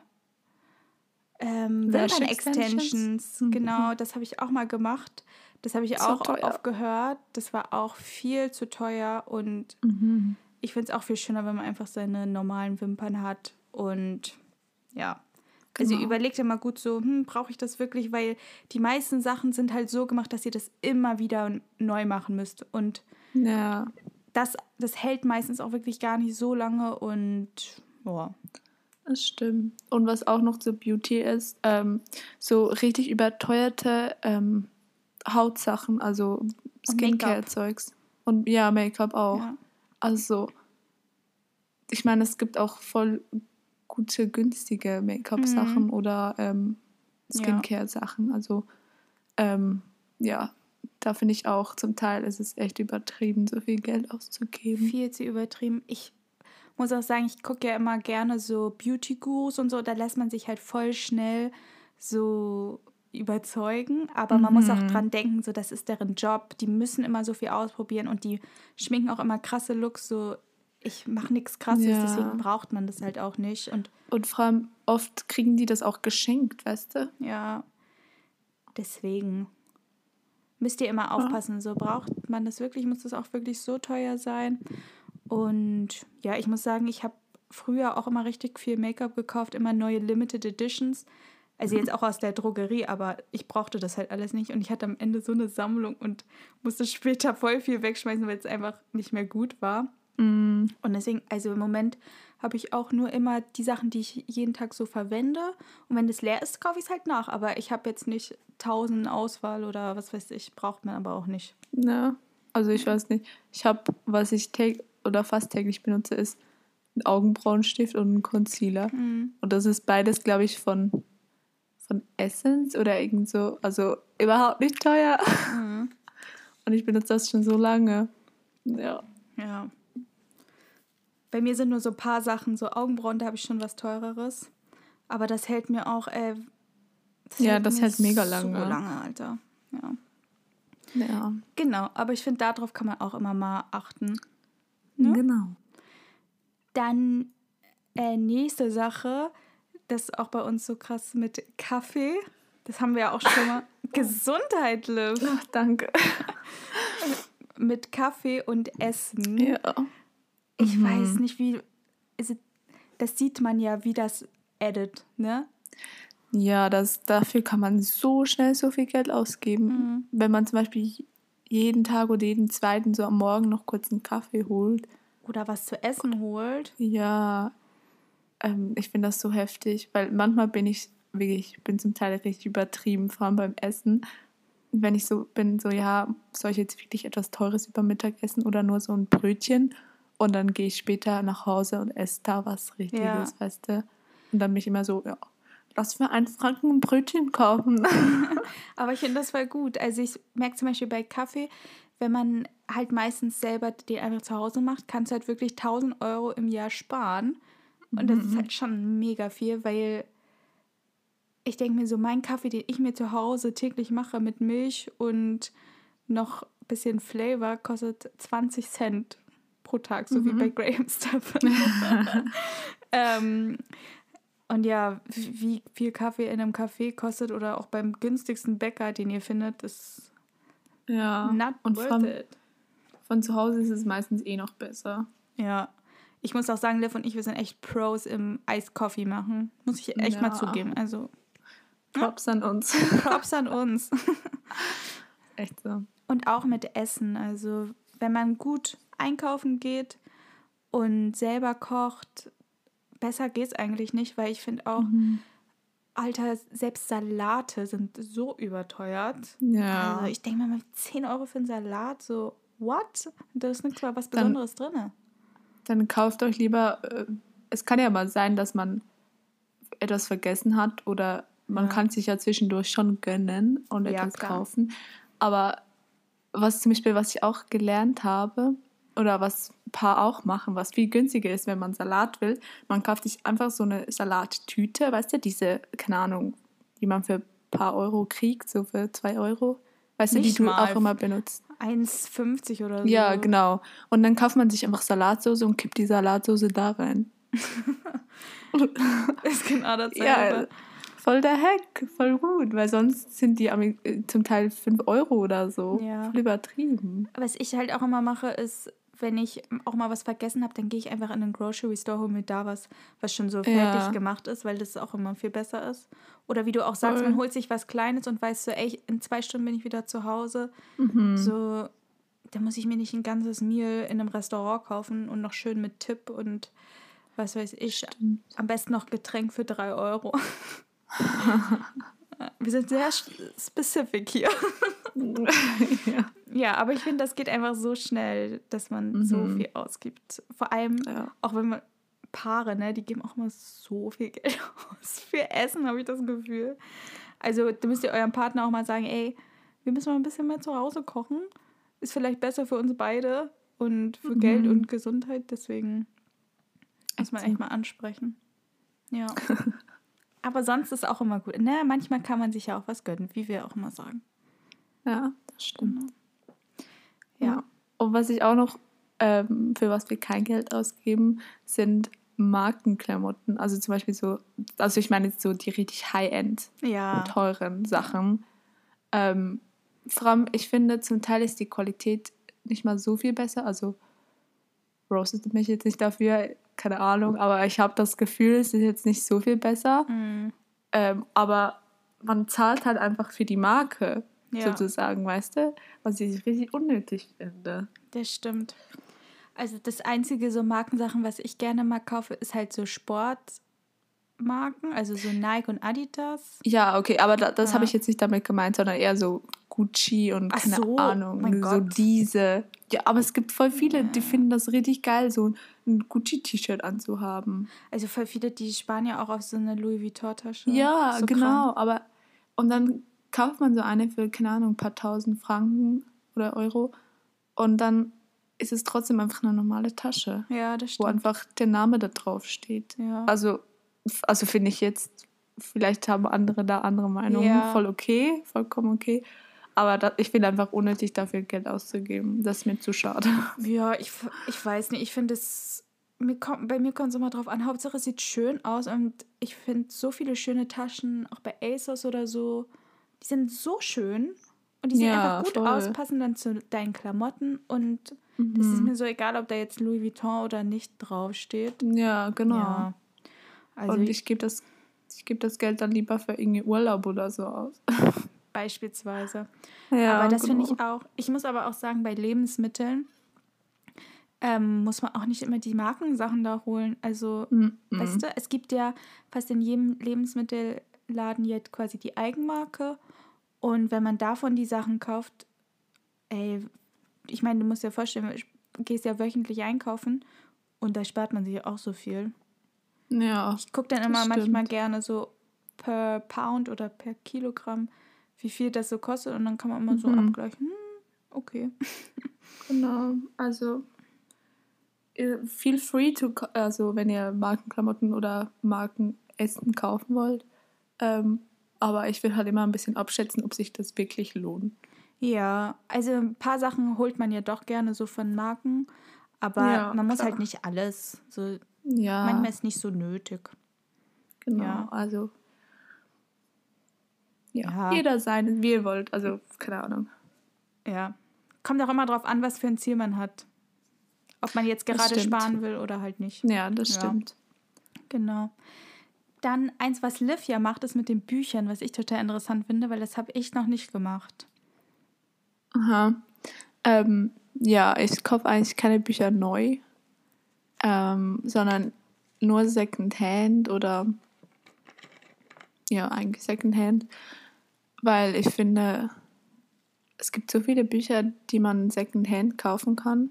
Ähm, Wimpern-Extensions. Mhm. Genau, das habe ich auch mal gemacht. Das habe ich so auch teuer. aufgehört. Das war auch viel zu teuer und mhm. ich finde es auch viel schöner, wenn man einfach seine normalen Wimpern hat. Und ja, genau. Also überleg dir mal gut so, hm, brauche ich das wirklich? Weil die meisten Sachen sind halt so gemacht, dass ihr das immer wieder neu machen müsst. Und ja. das, das hält meistens auch wirklich gar nicht so lange und boah. Das stimmt. Und was auch noch so Beauty ist, ähm, so richtig überteuerte ähm, Hautsachen, also Skincare-Zeugs. Und ja, Make-up auch. Ja. Also, ich meine, es gibt auch voll gute, günstige Make-up-Sachen mhm. oder ähm, Skincare-Sachen. Also ähm, ja, da finde ich auch, zum Teil ist es echt übertrieben, so viel Geld auszugeben. Viel zu übertrieben. Ich muss auch sagen, ich gucke ja immer gerne so Beauty-Gurus und so, da lässt man sich halt voll schnell so überzeugen, aber man muss auch mhm. dran denken, so das ist deren Job, die müssen immer so viel ausprobieren und die schminken auch immer krasse Looks so ich mache nichts krasses, ja. deswegen braucht man das halt auch nicht. Und, und vor allem oft kriegen die das auch geschenkt, weißt du? Ja. Deswegen müsst ihr immer aufpassen. So braucht man das wirklich, muss das auch wirklich so teuer sein. Und ja, ich muss sagen, ich habe früher auch immer richtig viel Make-up gekauft, immer neue Limited Editions. Also jetzt auch aus der Drogerie, aber ich brauchte das halt alles nicht. Und ich hatte am Ende so eine Sammlung und musste später voll viel wegschmeißen, weil es einfach nicht mehr gut war. Mm. Und deswegen, also im Moment habe ich auch nur immer die Sachen, die ich jeden Tag so verwende. Und wenn das leer ist, kaufe ich es halt nach. Aber ich habe jetzt nicht tausend Auswahl oder was weiß ich, braucht man aber auch nicht. Ja, also ich weiß nicht. Ich habe, was ich täglich oder fast täglich benutze, ist ein Augenbrauenstift und ein Concealer. Mhm. Und das ist beides, glaube ich, von, von Essence oder irgend so. Also überhaupt nicht teuer. Mhm. Und ich benutze das schon so lange. Ja. Ja. Bei mir sind nur so ein paar Sachen, so Augenbrauen, da habe ich schon was teureres. Aber das hält mir auch, äh, das ja, hält das hält mega lange. So lange, Alter. Ja. Ja. Genau, aber ich finde, darauf kann man auch immer mal achten. Ne? Genau. Dann äh, nächste Sache, das ist auch bei uns so krass mit Kaffee. Das haben wir ja auch schon mal. Gesundheit, Liv. Ach, danke. mit Kaffee und Essen. Ja. Ich mhm. weiß nicht, wie. Also, das sieht man ja, wie das edit, ne? Ja, das, dafür kann man so schnell so viel Geld ausgeben. Mhm. Wenn man zum Beispiel jeden Tag oder jeden zweiten so am Morgen noch kurz einen Kaffee holt. Oder was zu essen holt. Ja, ähm, ich finde das so heftig, weil manchmal bin ich wirklich, ich bin zum Teil richtig übertrieben, vor allem beim Essen. Wenn ich so bin, so ja, soll ich jetzt wirklich etwas Teures über Mittag essen oder nur so ein Brötchen? Und dann gehe ich später nach Hause und esse da was Richtiges, ja. weißt du? Und dann bin ich immer so, ja, lass mir einen Franken ein Brötchen kaufen. Aber ich finde das voll gut. Also ich merke zum Beispiel bei Kaffee, wenn man halt meistens selber den einfach zu Hause macht, kannst du halt wirklich 1000 Euro im Jahr sparen. Und das ist mhm. halt schon mega viel, weil ich denke mir so, mein Kaffee, den ich mir zu Hause täglich mache mit Milch und noch ein bisschen Flavor, kostet 20 Cent pro Tag, so mhm. wie bei Graham Stephan. ähm, und ja, wie viel Kaffee in einem Café kostet oder auch beim günstigsten Bäcker, den ihr findet, ist ja not und worth von, it. Von zu Hause ist es meistens eh noch besser. Ja. Ich muss auch sagen, Liv und ich, wir sind echt Pros im Iced Coffee machen. Muss ich echt ja. mal zugeben. Also. Props ja. an uns. Props an uns. echt so. Und auch mit Essen. Also, wenn man gut einkaufen geht und selber kocht, besser geht es eigentlich nicht, weil ich finde auch, mhm. Alter, selbst Salate sind so überteuert. Ja. Also ich denke mal, 10 Euro für einen Salat, so, what? Da ist nichts mal was Besonderes drin. Dann kauft euch lieber, äh, es kann ja mal sein, dass man etwas vergessen hat oder man ja. kann sich ja zwischendurch schon gönnen und etwas ja, kaufen. Aber was zum Beispiel, was ich auch gelernt habe, oder was ein paar auch machen, was viel günstiger ist, wenn man Salat will. Man kauft sich einfach so eine Salattüte, weißt du, diese, keine Ahnung, die man für ein paar Euro kriegt, so für zwei Euro. Weißt Nicht du, die du auch immer benutzt. 1,50 oder so. Ja, genau. Und dann kauft man sich einfach Salatsauce und kippt die Salatsauce da rein. das ist genau dasselbe. Ja, voll der Hack, voll gut, weil sonst sind die äh, zum Teil 5 Euro oder so. Ja. Voll übertrieben. Was ich halt auch immer mache, ist wenn ich auch mal was vergessen habe, dann gehe ich einfach in den Grocery Store, hole mir da was, was schon so fertig ja. gemacht ist, weil das auch immer viel besser ist. Oder wie du auch sagst, Voll. man holt sich was Kleines und weiß so, ey, in zwei Stunden bin ich wieder zu Hause. Mhm. So, da muss ich mir nicht ein ganzes Meal in einem Restaurant kaufen und noch schön mit Tipp und was weiß ich. Stimmt. Am besten noch Getränk für drei Euro. Wir sind sehr specific hier. ja. ja, aber ich finde, das geht einfach so schnell, dass man mhm. so viel ausgibt. Vor allem, ja. auch wenn man Paare, ne, die geben auch mal so viel Geld aus. Für Essen habe ich das Gefühl. Also, da müsst ihr eurem Partner auch mal sagen, ey, wir müssen mal ein bisschen mehr zu Hause kochen. Ist vielleicht besser für uns beide und für mhm. Geld und Gesundheit. Deswegen muss man echt mal ansprechen. Ja. Aber sonst ist auch immer gut. Ne? Manchmal kann man sich ja auch was gönnen, wie wir auch immer sagen. Ja, das stimmt. Genau. Ja. ja. Und was ich auch noch, ähm, für was wir kein Geld ausgeben, sind Markenklamotten. Also zum Beispiel so, also ich meine jetzt so die richtig High-End, ja. teuren Sachen. Ähm, vor allem, ich finde, zum Teil ist die Qualität nicht mal so viel besser. Also roastet mich jetzt nicht dafür, keine Ahnung, aber ich habe das Gefühl, es ist jetzt nicht so viel besser. Mm. Ähm, aber man zahlt halt einfach für die Marke, Ja. sozusagen, weißt du? Was ich richtig unnötig finde. Das stimmt. Also das einzige so Markensachen, was ich gerne mal kaufe, ist halt so Sportmarken, also so Nike und Adidas. Ja, okay, aber da, das Ja. habe ich jetzt nicht damit gemeint, sondern eher so Gucci und Ach keine so, Ahnung, so Gott. diese. Ja, aber es gibt voll viele, die finden das richtig geil, so ein Gucci-T-Shirt anzuhaben. Also voll viele, die sparen ja auch auf so eine Louis Vuitton-Tasche. Ja, so genau, krank. aber und dann kauft man so eine für, keine Ahnung, ein paar tausend Franken oder Euro und dann ist es trotzdem einfach eine normale Tasche, Ja, das wo stimmt. einfach der Name da drauf steht. Ja. Also, also finde ich jetzt, vielleicht haben andere da andere Meinungen, Ja. voll okay, vollkommen okay. Aber da, ich finde einfach unnötig, dafür Geld auszugeben. Das ist mir zu schade. Ja, ich, ich weiß nicht. Ich finde es. Mir kommt, bei mir kommt es immer drauf an. Hauptsache es sieht schön aus und ich finde so viele schöne Taschen, auch bei ASOS oder so, die sind so schön und die sehen Ja, einfach gut voll. aus, passen dann zu deinen Klamotten und das Mhm. ist mir so egal, ob da jetzt Louis Vuitton oder nicht draufsteht. Ja, genau. Ja. Also und ich gebe das, ich geb das Geld dann lieber für irgendwie Urlaub oder so aus. beispielsweise. Ja, aber das finde genau. ich auch. Ich muss aber auch sagen, bei Lebensmitteln ähm, muss man auch nicht immer die Markensachen da holen. Also, Mhm. weißt du, es gibt ja fast in jedem Lebensmittelladen jetzt quasi die Eigenmarke. Und wenn man davon die Sachen kauft, ey, ich meine, du musst dir vorstellen, du gehst ja wöchentlich einkaufen und da spart man sich auch so viel. Ja, Ich gucke dann immer manchmal gerne so per Pound oder per Kilogramm, wie viel das so kostet und dann kann man immer so Mhm. abgleichen. Hm, okay. genau. Also, ihr- feel free to, also wenn ihr Markenklamotten oder Markenessen kaufen wollt. Ähm, aber ich will halt immer ein bisschen abschätzen, ob sich das wirklich lohnt. Ja, also ein paar Sachen holt man ja doch gerne so von Marken, aber Ja, man muss klar. halt nicht alles. So, Ja, Manchmal ist nicht so nötig. genau. ja. Also, ja, jeder sein, wie ihr wollt. Also, keine Ahnung. Ja. Kommt auch immer drauf an, was für ein Ziel man hat. Ob man jetzt gerade sparen will oder halt nicht. Ja, das Ja. stimmt. Genau. Dann eins, was Liv ja macht, ist mit den Büchern, was ich total interessant finde, weil das habe ich noch nicht gemacht. Aha. Ähm, ja, ich kaufe eigentlich keine Bücher neu, ähm, sondern nur Secondhand oder ja, eigentlich Secondhand, weil ich finde, es gibt so viele Bücher, die man Secondhand kaufen kann.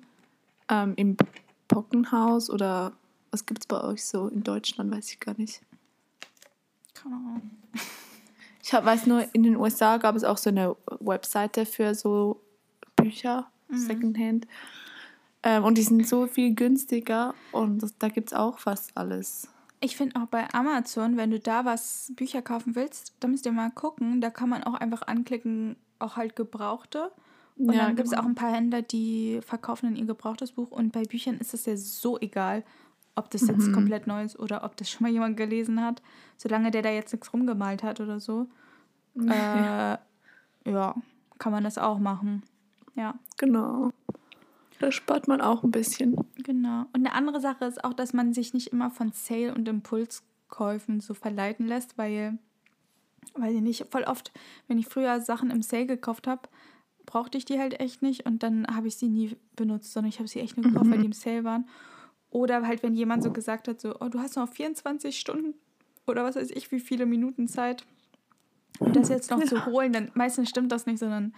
Ähm, Im Pockenhaus oder was gibt es bei euch so in Deutschland, weiß ich gar nicht. Keine Ahnung. Ich hab, weiß nur, in den USA gab es auch so eine Webseite für so Bücher, Secondhand. Ähm, und die sind so viel günstiger und das, da gibt es auch fast alles. Ich finde auch bei Amazon, wenn du da was Bücher kaufen willst, da müsst ihr mal gucken. Da kann man auch einfach anklicken, auch halt Gebrauchte. Und Ja, dann gibt es genau. auch ein paar Händler, die verkaufen dann ihr gebrauchtes Buch. Und bei Büchern ist es ja so egal, ob das Mhm. jetzt komplett neu ist oder ob das schon mal jemand gelesen hat. Solange der da jetzt nichts rumgemalt hat oder so. Äh, ja, kann man das auch machen. Ja. Genau. Da spart man auch ein bisschen. Genau. Und eine andere Sache ist auch, dass man sich nicht immer von Sale- und Impulskäufen so verleiten lässt, weil, weiß ich nicht, voll oft, wenn ich früher Sachen im Sale gekauft habe, brauchte ich die halt echt nicht und dann habe ich sie nie benutzt, sondern ich habe sie echt nur gekauft, weil die im Sale waren. Oder halt, wenn jemand so gesagt hat, so, oh, du hast noch 24 Stunden oder was weiß ich, wie viele Minuten Zeit, um das jetzt noch zu holen, dann meistens stimmt das nicht, sondern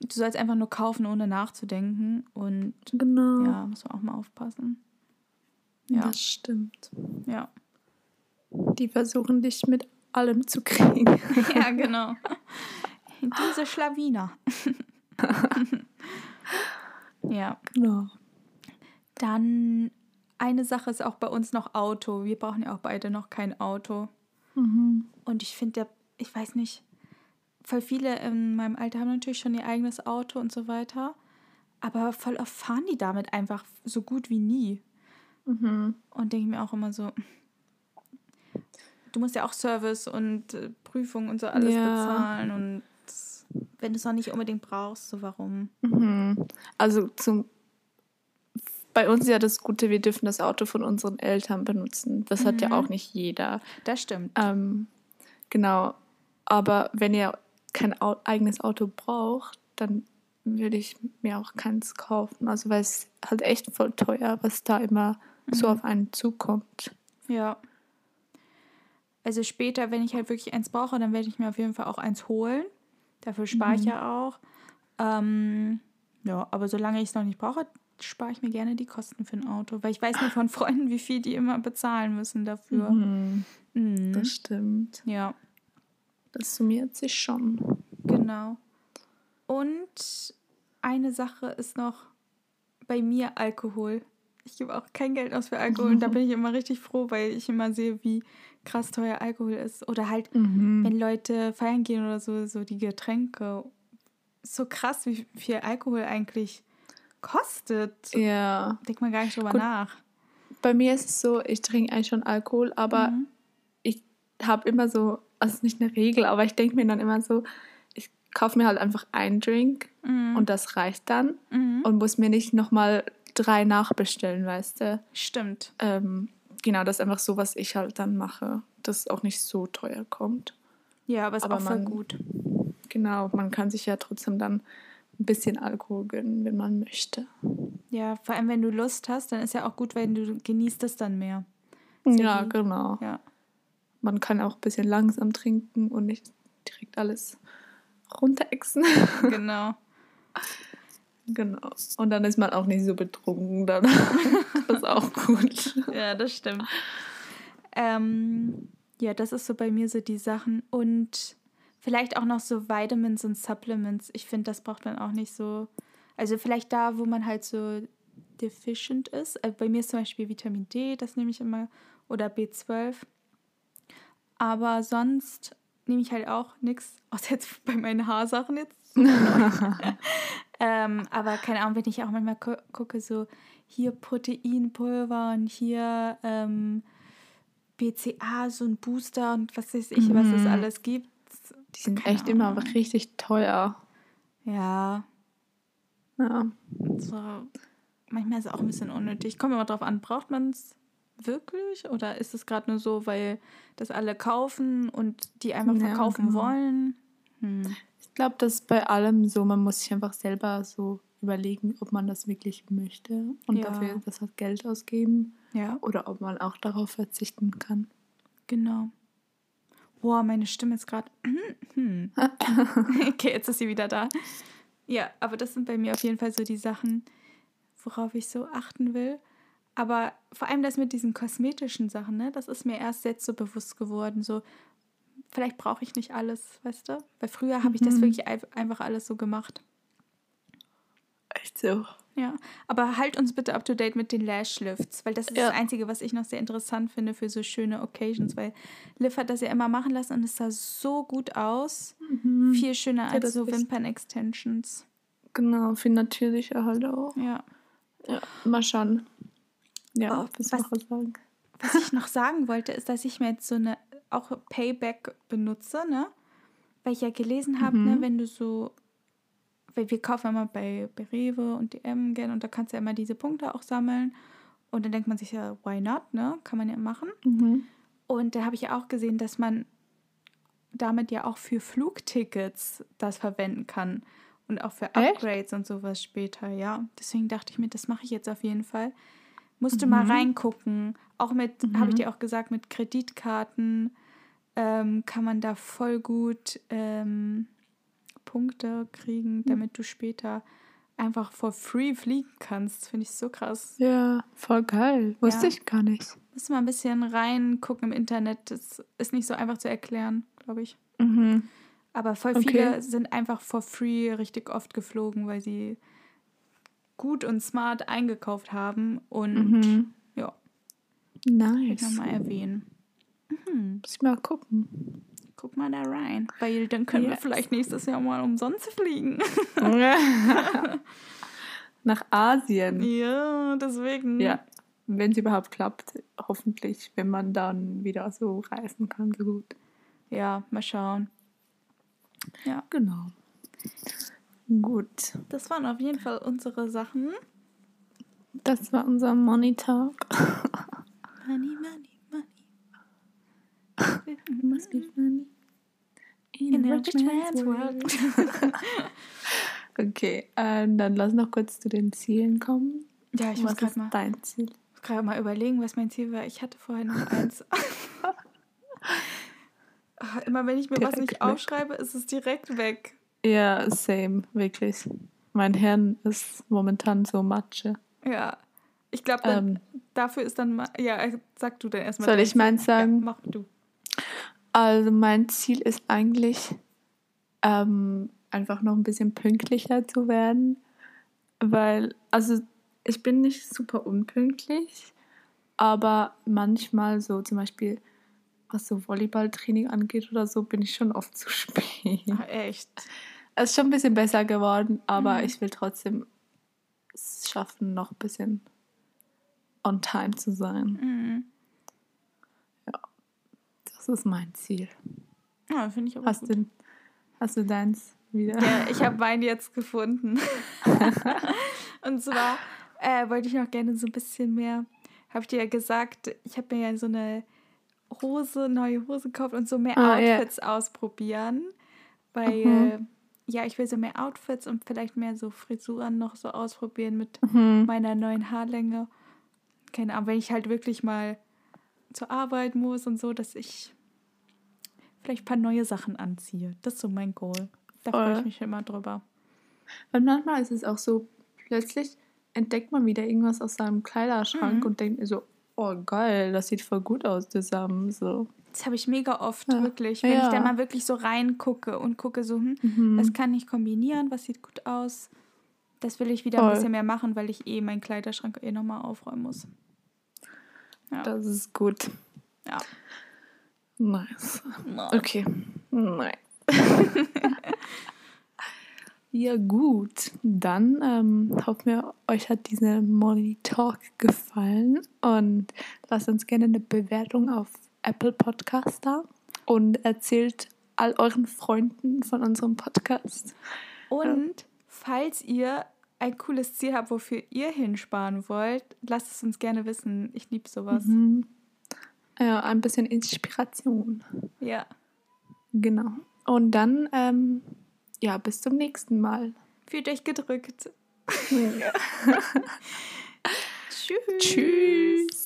du sollst einfach nur kaufen, ohne nachzudenken. Und Genau. ja, muss man auch mal aufpassen. Ja, Das stimmt. ja. Die versuchen dich mit allem zu kriegen. Ja, genau. Diese Schlawiner. ja, genau. dann eine Sache ist auch bei uns noch Auto. Wir brauchen ja auch beide noch kein Auto. Mhm. Und ich finde, ich weiß nicht, voll viele in meinem Alter haben natürlich schon ihr eigenes Auto und so weiter. Aber voll oft fahren die damit einfach so gut wie nie. Mhm. Und denke ich mir auch immer so, du musst ja auch Service und äh, Prüfung und so alles Ja. bezahlen. Und wenn du es noch nicht unbedingt brauchst, so warum? Mhm. Also zum bei uns ist ja das Gute, wir dürfen das Auto von unseren Eltern benutzen. Das hat ja Mhm. auch nicht jeder. Das stimmt. Ähm, Genau. Aber wenn ihr kein Au eigenes Auto braucht, dann würde ich mir auch keins kaufen. Also weil es halt echt voll teuer, was da immer mhm. so auf einen zukommt. Ja. Also später, wenn ich halt wirklich eins brauche, dann werde ich mir auf jeden Fall auch eins holen. Dafür spare ich mhm. ja auch. Ähm, ja, aber solange ich es noch nicht brauche, spare ich mir gerne die Kosten für ein Auto. Weil ich weiß nicht von Freunden, wie viel die immer bezahlen müssen dafür. Mhm. Mhm. Das stimmt. Ja. Das summiert sich schon. Genau. Und eine Sache ist noch bei mir Alkohol. Ich gebe auch kein Geld aus für Alkohol und da bin ich immer richtig froh, weil ich immer sehe, wie krass teuer Alkohol ist. Oder halt, mhm. wenn Leute feiern gehen oder so, so die Getränke. So krass, wie viel Alkohol eigentlich kostet. Ja. Denkt man gar nicht drüber Gut. nach. Bei mir ist es so, ich trinke eigentlich schon Alkohol, aber mhm. ich habe immer so, also nicht eine Regel, aber ich denke mir dann immer so, ich kaufe mir halt einfach einen Drink mhm. und das reicht dann mhm. und muss mir nicht nochmal drei nachbestellen, weißt du? Stimmt. Ähm, genau, das ist einfach so, was ich halt dann mache, das auch nicht so teuer kommt. Ja, aber es ist auch voll gut. Genau, man kann sich ja trotzdem dann ein bisschen Alkohol gönnen, wenn man möchte. Ja, vor allem wenn du Lust hast, dann ist ja auch gut, wenn du genießt es dann mehr. Ja, genau. Ja. Man kann auch ein bisschen langsam trinken und nicht direkt alles runterexen. Genau. Genau. Und dann ist man auch nicht so betrunken. Dann. das ist auch gut. Ja, das stimmt. Ähm, ja, das ist so bei mir so die Sachen. Und vielleicht auch noch so Vitamins und Supplements. Ich finde, das braucht man auch nicht so. Also vielleicht da, wo man halt so deficient ist. Also bei mir ist zum Beispiel Vitamin D, das nehme ich immer. Oder B12. Aber sonst nehme ich halt auch nichts, außer jetzt bei meinen Haarsachen jetzt. ähm, aber keine Ahnung, wenn ich auch manchmal gu gucke, so hier Proteinpulver und hier ähm, BCA, so ein Booster und was weiß ich, mhm. was es mhm. alles gibt. Die sind keine echt Ahnung. immer richtig teuer. Ja. Ja. So, manchmal ist es auch ein bisschen unnötig. Kommt immer drauf an, braucht man es wirklich? Oder ist es gerade nur so, weil das alle kaufen und die einfach ja, verkaufen genau. wollen? Hm. Ich glaube, das ist bei allem so, man muss sich einfach selber so überlegen, ob man das wirklich möchte und ja. dafür das halt Geld ausgeben. Ja. Oder ob man auch darauf verzichten kann. Genau. Boah, meine Stimme ist gerade. Hm. okay, jetzt ist sie wieder da. Ja, aber das sind bei mir auf jeden Fall so die Sachen, worauf ich so achten will. Aber vor allem das mit diesen kosmetischen Sachen, ne, das ist mir erst jetzt so bewusst geworden. So, vielleicht brauche ich nicht alles, weißt du? Weil früher habe ich das mhm. wirklich einfach alles so gemacht. Echt so? Ja, aber halt uns bitte up to date mit den Lash Lifts, weil das ist ja. das Einzige, was ich noch sehr interessant finde für so schöne Occasions, weil Liv hat das ja immer machen lassen und es sah so gut aus. Mhm. Viel schöner ja, als so Wimpern-Extensions. Genau, viel natürlicher halt auch. Ja. Ja, mal schauen. Ja, oh, was, was, ich noch sagen wollte, ist, dass ich mir jetzt so eine auch Payback benutze, ne? Weil ich ja gelesen habe, ne, mhm. ne, wenn du so, weil wir kaufen immer bei, bei Rewe und DM gern und da kannst du ja immer diese Punkte auch sammeln. Und dann denkt man sich ja, why not, ne? Kann man ja machen. Mhm. Und da habe ich ja auch gesehen, dass man damit ja auch für Flugtickets das verwenden kann. Und auch für Upgrades Echt? und sowas später, ja. Deswegen dachte ich mir, das mache ich jetzt auf jeden Fall. Musst du mhm. mal reingucken. Auch mit, mhm. habe ich dir auch gesagt, mit Kreditkarten ähm, kann man da voll gut ähm, Punkte kriegen, mhm. damit du später einfach for free fliegen kannst. Finde ich so krass. Ja, voll geil. Wusste ja. ich gar nicht. Muss mal ein bisschen reingucken im Internet. Das ist nicht so einfach zu erklären, glaube ich. Mhm. Aber voll viele okay. sind einfach for free richtig oft geflogen, weil sie gut und smart eingekauft haben. Und mhm. ja. Nice. Ich nochmal erwähnen. Mhm. Muss ich mal gucken. Guck mal da rein. Weil dann können yes. wir vielleicht nächstes Jahr mal umsonst fliegen. Nach Asien. Ja, deswegen. Ja. Wenn es überhaupt klappt, hoffentlich, wenn man dann wieder so reisen kann, so gut. Ja, mal schauen. Ja. Genau. Gut. Das waren auf jeden Fall unsere Sachen. Das war unser Money Talk. money, money, money. Must be funny. In, In a rich man's world. okay, ähm, dann lass noch kurz zu den Zielen kommen. Ja, ich muss gerade mal. dein Ziel? Ich muss gerade mal überlegen, was mein Ziel war. Ich hatte vorher noch eins. Immer wenn ich mir direkt was nicht weg. aufschreibe, ist es direkt weg. Ja, same, wirklich. Mein Hirn ist momentan so Matsche. Ja. Ich glaube, ähm, dafür ist dann. Ja, sag du dann erstmal. Soll ich meins sagen? Ja, mach du. Also, mein Ziel ist eigentlich, ähm, einfach noch ein bisschen pünktlicher zu werden. Weil, also, ich bin nicht super unpünktlich, aber manchmal so zum Beispiel was so Volleyballtraining angeht oder so, bin ich schon oft zu spät. Ach, echt? Es ist schon ein bisschen besser geworden, aber mhm. ich will trotzdem es schaffen, noch ein bisschen on time zu sein. Mhm. Ja, das ist mein Ziel. Ja, finde ich aber hast gut. Du, hast du deins wieder? Ja, ich habe meinen jetzt gefunden. Und zwar äh, wollte ich noch gerne so ein bisschen mehr, habe ich dir ja gesagt, ich habe mir ja so eine Hose, neue Hose gekauft und so mehr ah, Outfits yeah. ausprobieren. Weil, mhm. Ja, ich will so mehr Outfits und vielleicht mehr so Frisuren noch so ausprobieren mit mhm. meiner neuen Haarlänge. Keine Ahnung, wenn ich halt wirklich mal zur Arbeit muss und so, dass ich vielleicht ein paar neue Sachen anziehe. Das ist so mein Goal. Da freue ich mich immer drüber. Weil manchmal ist es auch so, plötzlich entdeckt man wieder irgendwas aus seinem Kleiderschrank mhm. und denkt so, oh geil, das sieht voll gut aus zusammen. So. Das habe ich mega oft, ja. wirklich. Wenn ja. ich da mal wirklich so reingucke und gucke so, hm, mhm. was kann ich kombinieren, was sieht gut aus. Das will ich wieder voll. ein bisschen mehr machen, weil ich eh meinen Kleiderschrank eh nochmal aufräumen muss. Ja. Das ist gut. Ja. Nice. Okay. Nein. Ja gut, dann ähm, hoffen wir, euch hat dieser Money Talk gefallen und lasst uns gerne eine Bewertung auf Apple Podcast da und erzählt all euren Freunden von unserem Podcast. Und falls ihr ein cooles Ziel habt, wofür ihr hinsparen wollt, lasst es uns gerne wissen. Ich liebe sowas. Mhm. Ja, ein bisschen Inspiration. Ja. Genau. Und dann ähm, ja, bis zum nächsten Mal. Fühlt euch gedrückt. Tschüss. Tschüss.